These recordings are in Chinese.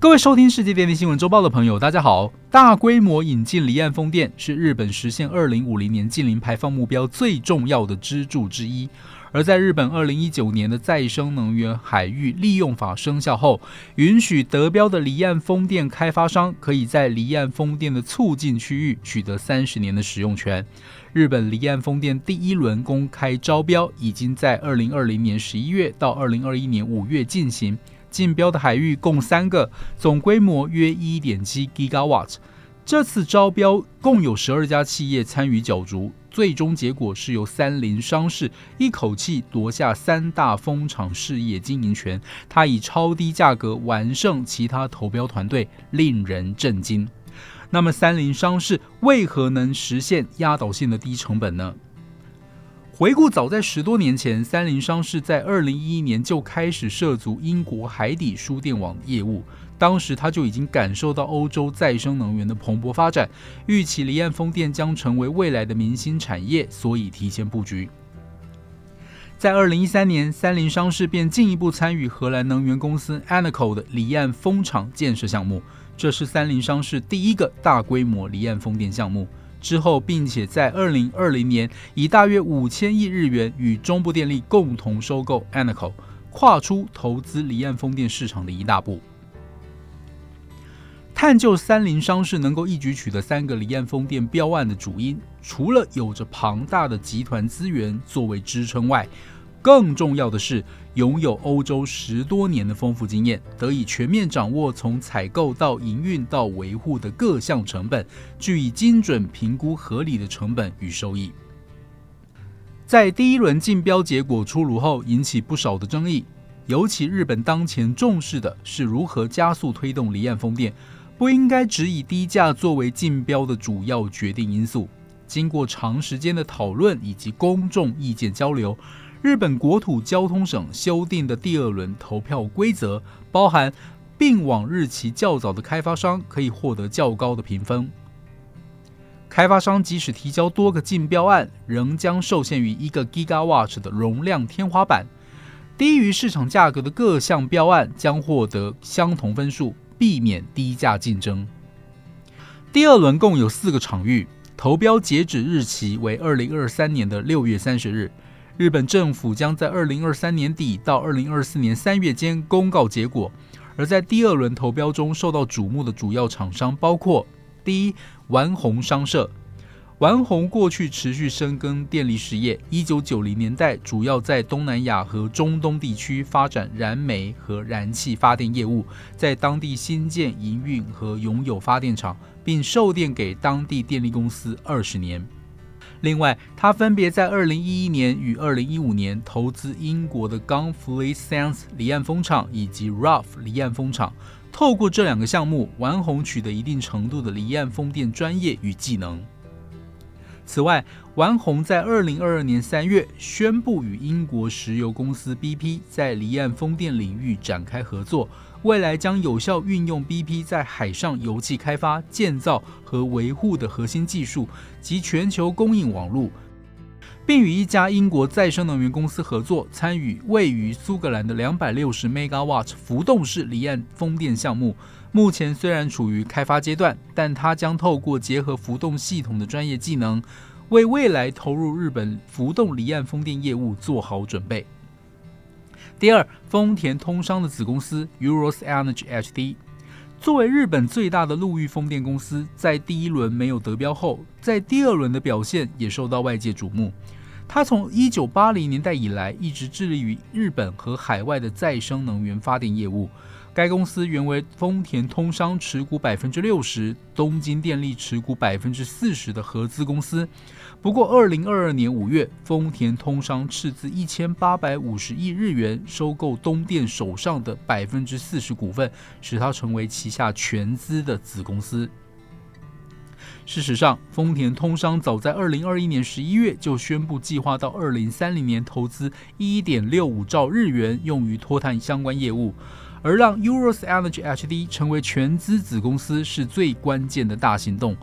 各位收听世界电力新闻周报的朋友，大家好。大规模引进离岸风电是日本实现二零五零年近零排放目标最重要的支柱之一。而在日本二零一九年的再生能源海域利用法生效后，允许得标的离岸风电开发商可以在离岸风电的促进区域取得三十年的使用权。日本离岸风电第一轮公开招标已经在二零二零年十一月到二零二一年五月进行。竞标的海域共三个，总规模约一点七 gigawatt。这次招标共有十二家企业参与角逐，最终结果是由三菱商事一口气夺下三大风场事业经营权。它以超低价格完胜其他投标团队，令人震惊。那么，三菱商事为何能实现压倒性的低成本呢？回顾早在十多年前，三菱商事在二零一一年就开始涉足英国海底输电网业务。当时他就已经感受到欧洲再生能源的蓬勃发展，预期离岸风电将成为未来的明星产业，所以提前布局。在二零一三年，三菱商事便进一步参与荷兰能源公司 Anaco 的离岸风场建设项目，这是三菱商事第一个大规模离岸风电项目。之后，并且在二零二零年以大约五千亿日元与中部电力共同收购 Anaco，跨出投资离岸风电市场的一大步。探究三菱商事能够一举取得三个离岸风电标案的主因，除了有着庞大的集团资源作为支撑外，更重要的是，拥有欧洲十多年的丰富经验，得以全面掌握从采购到营运到维护的各项成本，据以精准评估合理的成本与收益。在第一轮竞标结果出炉后，引起不少的争议。尤其日本当前重视的是如何加速推动离岸风电，不应该只以低价作为竞标的主要决定因素。经过长时间的讨论以及公众意见交流。日本国土交通省修订的第二轮投票规则，包含并网日期较早的开发商可以获得较高的评分。开发商即使提交多个竞标案，仍将受限于一个 gigawatt 的容量天花板。低于市场价格的各项标案将获得相同分数，避免低价竞争。第二轮共有四个场域，投标截止日期为二零二三年的六月三十日。日本政府将在二零二三年底到二零二四年三月间公告结果。而在第二轮投标中，受到瞩目的主要厂商包括：第一，丸红商社。丸红过去持续深耕电力事业，一九九零年代主要在东南亚和中东地区发展燃煤和燃气发电业务，在当地新建、营运和拥有发电厂，并售电给当地电力公司二十年。另外，他分别在二零一一年与二零一五年投资英国的 Gunfleet Sands 离岸风场以及 Rough 离岸风场。透过这两个项目，丸红取得一定程度的离岸风电专业与技能。此外，丸红在二零二二年三月宣布与英国石油公司 BP 在离岸风电领域展开合作。未来将有效运用 BP 在海上油气开发、建造和维护的核心技术及全球供应网络，并与一家英国再生能源公司合作，参与位于苏格兰的两百六十 megawatt 浮动式离岸风电项目。目前虽然处于开发阶段，但它将透过结合浮动系统的专业技能，为未来投入日本浮动离岸风电业务做好准备。第二，丰田通商的子公司 Euros Energy HD，作为日本最大的陆域风电公司，在第一轮没有得标后，在第二轮的表现也受到外界瞩目。它从一九八零年代以来，一直致力于日本和海外的再生能源发电业务。该公司原为丰田通商持股百分之六十、东京电力持股百分之四十的合资公司。不过，二零二二年五月，丰田通商斥资一千八百五十亿日元收购东电手上的百分之四十股份，使它成为旗下全资的子公司。事实上，丰田通商早在二零二一年十一月就宣布计划到二零三零年投资一点六五兆日元用于脱碳相关业务。而让 Euros Energy HD 成为全资子公司是最关键的大行动。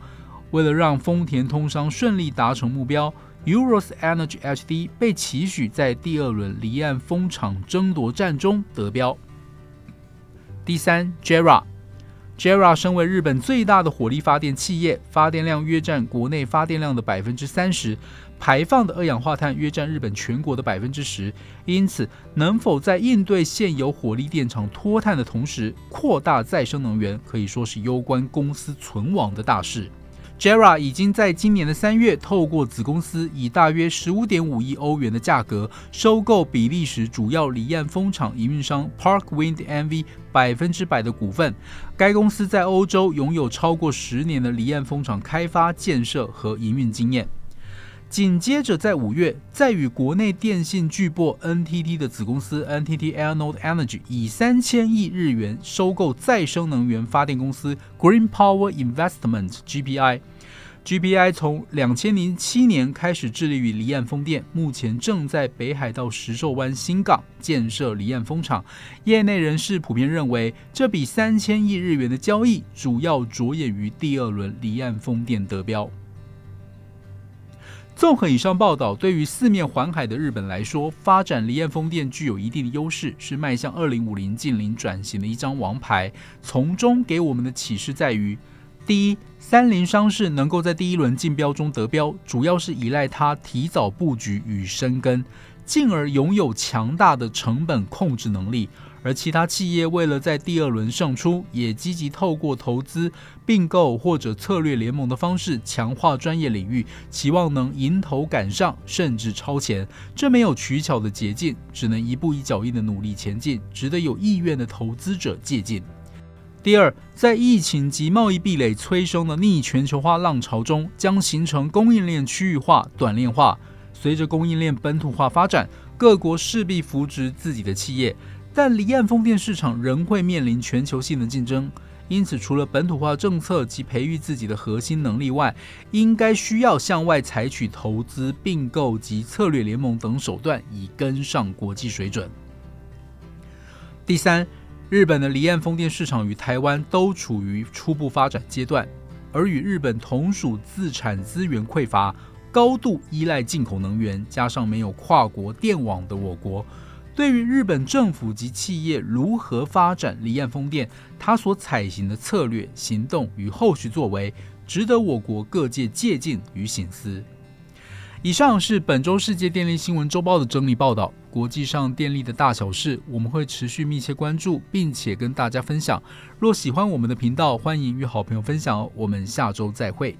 为了让丰田通商顺利达成目标，Euros Energy HD 被期许在第二轮离岸风场争夺战中得标。第三，JERA JERA 身为日本最大的火力发电企业，发电量约占国内发电量的百分之三十，排放的二氧化碳约占日本全国的百分之十。因此，能否在应对现有火力电厂脱碳的同时，扩大再生能源，可以说是攸关公司存亡的大事。JERA 已经在今年的三月，透过子公司以大约十五点五亿欧元的价格收购比利时主要离岸风场营运商 Park Wind NV 百分之百的股份。该公司在欧洲拥有超过十年的离岸风场开发、建设和营运经验。紧接着，在五月，在与国内电信巨擘 NTT 的子公司 NTT Airnode Energy 以三千亿日元收购再生能源发电公司 Green Power Investment GPI。GPI 从两千零七年开始致力于离岸风电，目前正在北海道石兽湾新港建设离岸风场。业内人士普遍认为，这笔三千亿日元的交易主要着眼于第二轮离岸风电得标。综合以上报道，对于四面环海的日本来说，发展离岸风电具有一定的优势，是迈向二零五零近零转型的一张王牌。从中给我们的启示在于：第一，三菱商事能够在第一轮竞标中得标，主要是依赖它提早布局与深耕，进而拥有强大的成本控制能力。而其他企业为了在第二轮胜出，也积极透过投资、并购或者策略联盟的方式强化专业领域，期望能迎头赶上，甚至超前。这没有取巧的捷径，只能一步一脚印的努力前进，值得有意愿的投资者借鉴。第二，在疫情及贸易壁垒催生的逆全球化浪潮中，将形成供应链区域化、短链化。随着供应链本土化发展，各国势必扶植自己的企业。但离岸风电市场仍会面临全球性的竞争，因此除了本土化政策及培育自己的核心能力外，应该需要向外采取投资、并购及策略联盟等手段，以跟上国际水准。第三，日本的离岸风电市场与台湾都处于初步发展阶段，而与日本同属自产资源匮乏、高度依赖进口能源，加上没有跨国电网的我国。对于日本政府及企业如何发展离岸风电，它所采行的策略、行动与后续作为，值得我国各界借鉴与醒思。以上是本周世界电力新闻周报的整理报道。国际上电力的大小事，我们会持续密切关注，并且跟大家分享。若喜欢我们的频道，欢迎与好朋友分享哦。我们下周再会。